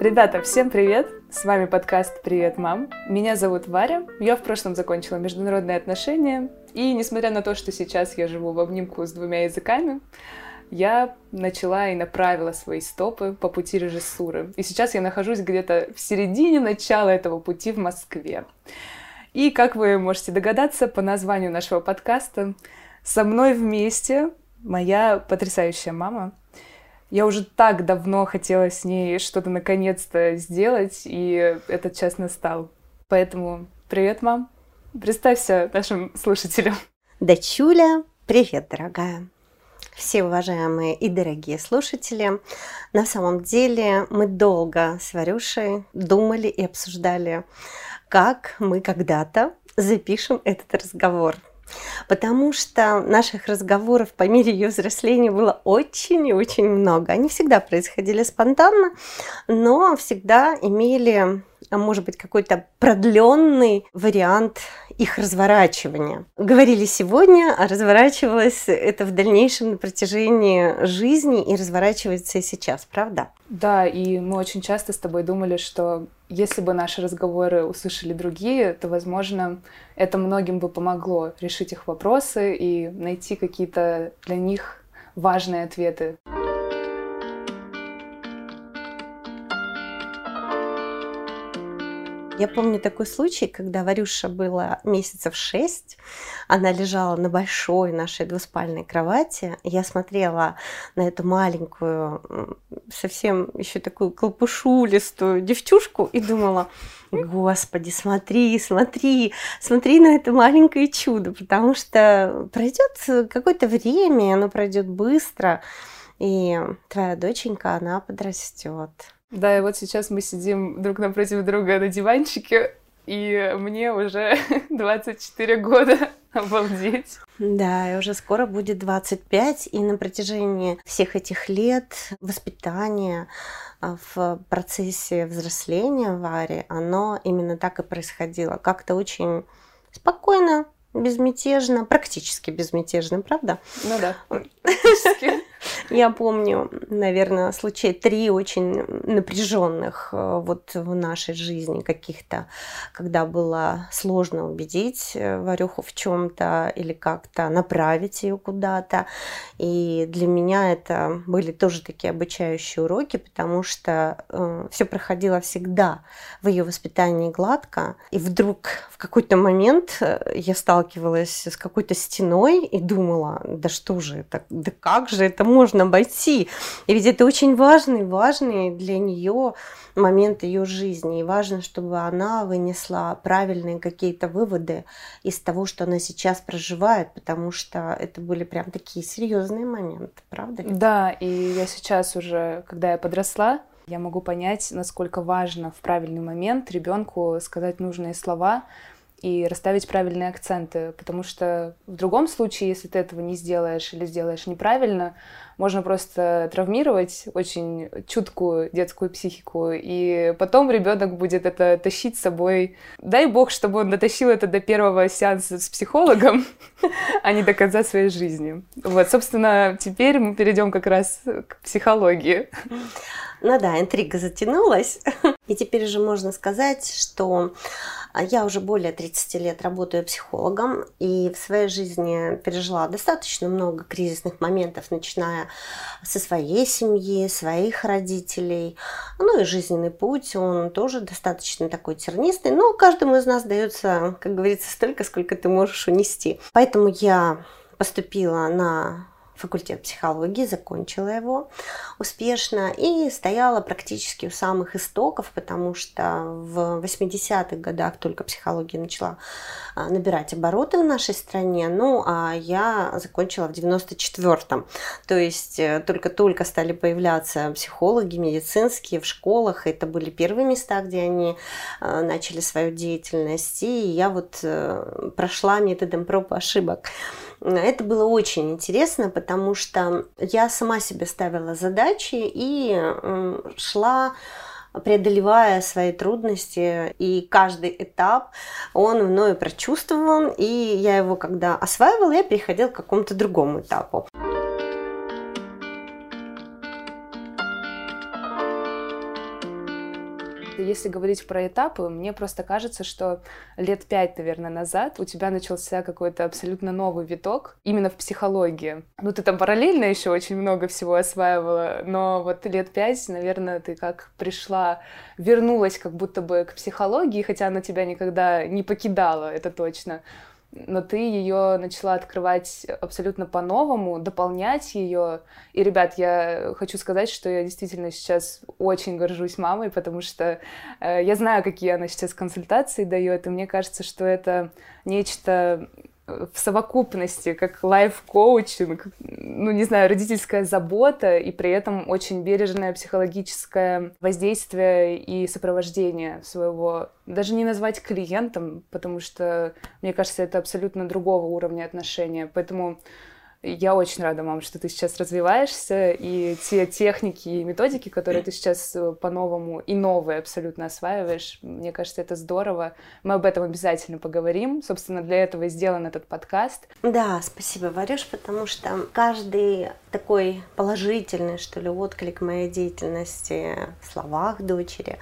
Ребята, всем привет! С вами подкаст «Привет, мам». Меня зовут Варя. Я в прошлом закончила международные отношения. И несмотря на то, что сейчас я живу в обнимку с двумя языками, я начала и направила свои стопы по пути режиссуры. И сейчас я нахожусь где-то в середине начала этого пути в Москве. И, как вы можете догадаться по названию нашего подкаста, со мной вместе моя потрясающая мама — я уже так давно хотела с ней что-то наконец-то сделать, и этот час настал. Поэтому привет, мам. Представься нашим слушателям. Дачуля, привет, дорогая. Все уважаемые и дорогие слушатели, на самом деле мы долго с Варюшей думали и обсуждали, как мы когда-то запишем этот разговор – Потому что наших разговоров по мере ее взросления было очень и очень много. Они всегда происходили спонтанно, но всегда имели может быть, какой-то продленный вариант их разворачивания. Говорили сегодня, а разворачивалось это в дальнейшем на протяжении жизни и разворачивается и сейчас, правда? Да, и мы очень часто с тобой думали, что если бы наши разговоры услышали другие, то, возможно, это многим бы помогло решить их вопросы и найти какие-то для них важные ответы. Я помню такой случай, когда Варюша было месяцев шесть, она лежала на большой нашей двуспальной кровати, я смотрела на эту маленькую, совсем еще такую колпушулистую девчушку и думала, Господи, смотри, смотри, смотри на это маленькое чудо, потому что пройдет какое-то время, оно пройдет быстро, и твоя доченька, она подрастет. Да, и вот сейчас мы сидим друг напротив друга на диванчике, и мне уже 24 года. Обалдеть. Да, и уже скоро будет 25, и на протяжении всех этих лет воспитания а, в процессе взросления Вари, оно именно так и происходило. Как-то очень спокойно, безмятежно, практически безмятежно, правда? Ну да, практически. Я помню, наверное, случай три очень напряженных э, вот в нашей жизни каких-то, когда было сложно убедить э, Варюху в чем-то или как-то направить ее куда-то. И для меня это были тоже такие обучающие уроки, потому что э, все проходило всегда в ее воспитании гладко. И вдруг в какой-то момент э, я сталкивалась с какой-то стеной и думала, да что же это, да как же это можно обойти. И ведь это очень важный, важный для нее момент ее жизни. И важно, чтобы она вынесла правильные какие-то выводы из того, что она сейчас проживает, потому что это были прям такие серьезные моменты, правда? Да, и я сейчас уже, когда я подросла, я могу понять, насколько важно в правильный момент ребенку сказать нужные слова, и расставить правильные акценты, потому что в другом случае, если ты этого не сделаешь или сделаешь неправильно, можно просто травмировать очень чуткую детскую психику, и потом ребенок будет это тащить с собой. Дай бог, чтобы он дотащил это до первого сеанса с психологом, а не до конца своей жизни. Вот, собственно, теперь мы перейдем как раз к психологии. Ну да, интрига затянулась. И теперь же можно сказать, что а я уже более 30 лет работаю психологом и в своей жизни пережила достаточно много кризисных моментов, начиная со своей семьи, своих родителей. Ну и жизненный путь, он тоже достаточно такой тернистый, но каждому из нас дается, как говорится, столько, сколько ты можешь унести. Поэтому я поступила на факультет психологии, закончила его успешно и стояла практически у самых истоков, потому что в 80-х годах только психология начала а, набирать обороты в нашей стране, ну а я закончила в 94-м. То есть э, только-только стали появляться психологи медицинские в школах, это были первые места, где они а, начали свою деятельность, и я вот э, прошла методом проб и ошибок. Это было очень интересно, потому что я сама себе ставила задачи и шла преодолевая свои трудности, и каждый этап он мною прочувствован, и я его, когда осваивала, я переходила к какому-то другому этапу. Если говорить про этапы, мне просто кажется, что лет пять, наверное, назад у тебя начался какой-то абсолютно новый виток именно в психологии. Ну, ты там параллельно еще очень много всего осваивала, но вот лет пять, наверное, ты как пришла, вернулась как будто бы к психологии, хотя она тебя никогда не покидала, это точно но ты ее начала открывать абсолютно по-новому, дополнять ее. И, ребят, я хочу сказать, что я действительно сейчас очень горжусь мамой, потому что э, я знаю, какие она сейчас консультации дает, и мне кажется, что это нечто в совокупности, как лайф-коучинг, ну, не знаю, родительская забота и при этом очень бережное психологическое воздействие и сопровождение своего, даже не назвать клиентом, потому что, мне кажется, это абсолютно другого уровня отношения. Поэтому я очень рада, мам, что ты сейчас развиваешься, и те техники и методики, которые ты сейчас э, по-новому и новые абсолютно осваиваешь, мне кажется, это здорово. Мы об этом обязательно поговорим. Собственно, для этого и сделан этот подкаст. Да, спасибо, Варюш, потому что каждый такой положительный, что ли, отклик моей деятельности в словах дочери,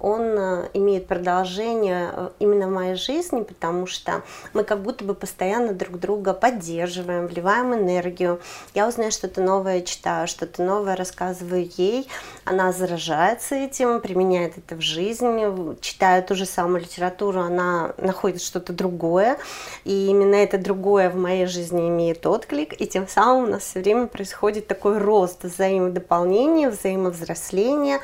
он э, имеет продолжение э, именно в моей жизни, потому что мы как будто бы постоянно друг друга поддерживаем, вливаем энергию. Я узнаю что-то новое, читаю что-то новое, рассказываю ей. Она заражается этим, применяет это в жизни, читая ту же самую литературу, она находит что-то другое. И именно это другое в моей жизни имеет отклик. И тем самым у нас все время происходит такой рост взаимодополнения, взаимовзросления,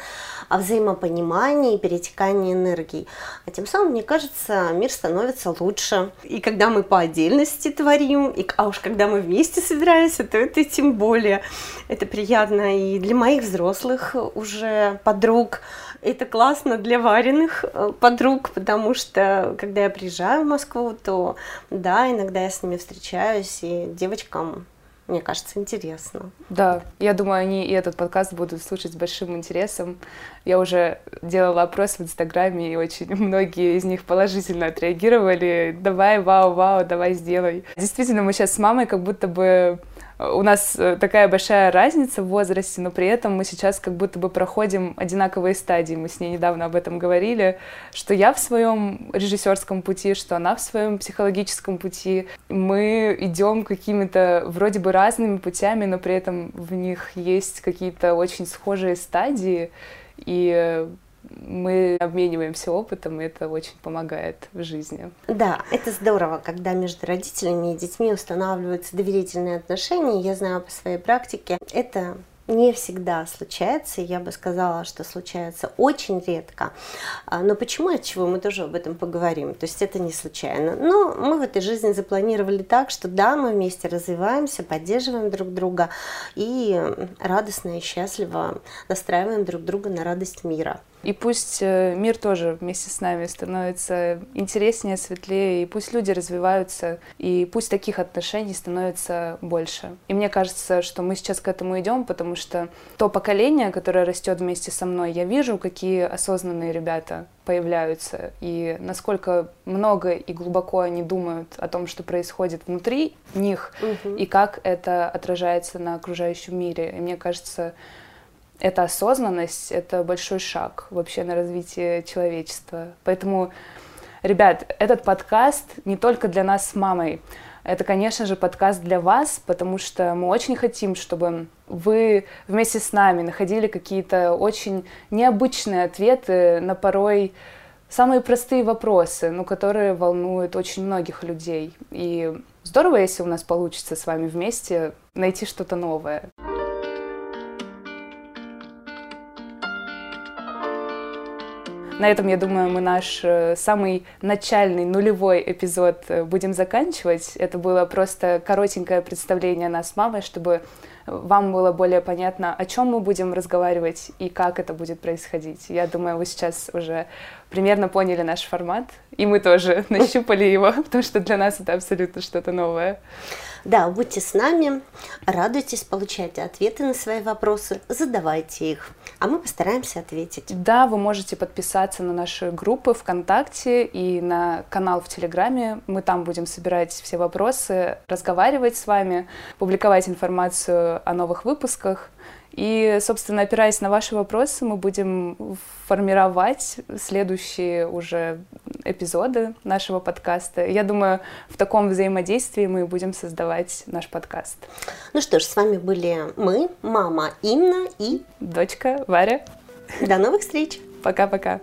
взаимопонимания и перетекания энергии. А тем самым, мне кажется, мир становится лучше. И когда мы по отдельности творим, и, а уж когда мы вместе собираемся, то это тем более это приятно и для моих взрослых уже подруг. Это классно для вареных э, подруг, потому что когда я приезжаю в Москву, то да, иногда я с ними встречаюсь, и девочкам мне кажется, интересно. Да, я думаю, они и этот подкаст будут слушать с большим интересом. Я уже делала опрос в Инстаграме, и очень многие из них положительно отреагировали. Давай, вау, вау, давай сделай. Действительно, мы сейчас с мамой как будто бы у нас э, такая большая разница в возрасте, но при этом мы сейчас как будто бы проходим одинаковые стадии. Мы с ней недавно об этом говорили, что я в своем режиссерском пути, что она в своем психологическом пути. Мы идем какими-то вроде бы разными путями, но при этом в них есть какие-то очень схожие стадии. И мы обмениваемся опытом, и это очень помогает в жизни. Да, это здорово, когда между родителями и детьми устанавливаются доверительные отношения. Я знаю по своей практике, это не всегда случается, я бы сказала, что случается очень редко. А, но почему, от чего, мы тоже об этом поговорим. То есть это не случайно. Но мы в этой жизни запланировали так, что да, мы вместе развиваемся, поддерживаем друг друга и радостно и счастливо настраиваем друг друга на радость мира. И пусть э, мир тоже вместе с нами становится интереснее, светлее, и пусть люди развиваются, и пусть таких отношений становится больше. И мне кажется, что мы сейчас к этому идем, потому что то поколение, которое растет вместе со мной, я вижу, какие осознанные ребята появляются, и насколько много и глубоко они думают о том, что происходит внутри них, угу. и как это отражается на окружающем мире. И мне кажется, эта осознанность — это большой шаг вообще на развитие человечества. Поэтому, ребят, этот подкаст не только для нас с мамой. Это, конечно же, подкаст для вас, потому что мы очень хотим, чтобы вы вместе с нами находили какие-то очень необычные ответы на порой самые простые вопросы, но которые волнуют очень многих людей. И здорово, если у нас получится с вами вместе найти что-то новое. На этом, я думаю, мы наш э, самый начальный нулевой эпизод э, будем заканчивать. Это было просто коротенькое представление нас с мамой, чтобы вам было более понятно, о чем мы будем разговаривать и как это будет происходить. Я думаю, вы сейчас уже примерно поняли наш формат, и мы тоже нащупали его, потому что для нас это абсолютно что-то новое. Да, будьте с нами, радуйтесь, получайте ответы на свои вопросы, задавайте их, а мы постараемся ответить. Да, вы можете подписаться на наши группы ВКонтакте и на канал в Телеграме. Мы там будем собирать все вопросы, разговаривать с вами, публиковать информацию о новых выпусках. И, собственно, опираясь на ваши вопросы, мы будем формировать следующие уже эпизоды нашего подкаста. Я думаю, в таком взаимодействии мы будем создавать наш подкаст. Ну что ж, с вами были мы, мама Инна и дочка Варя. До новых встреч! Пока-пока!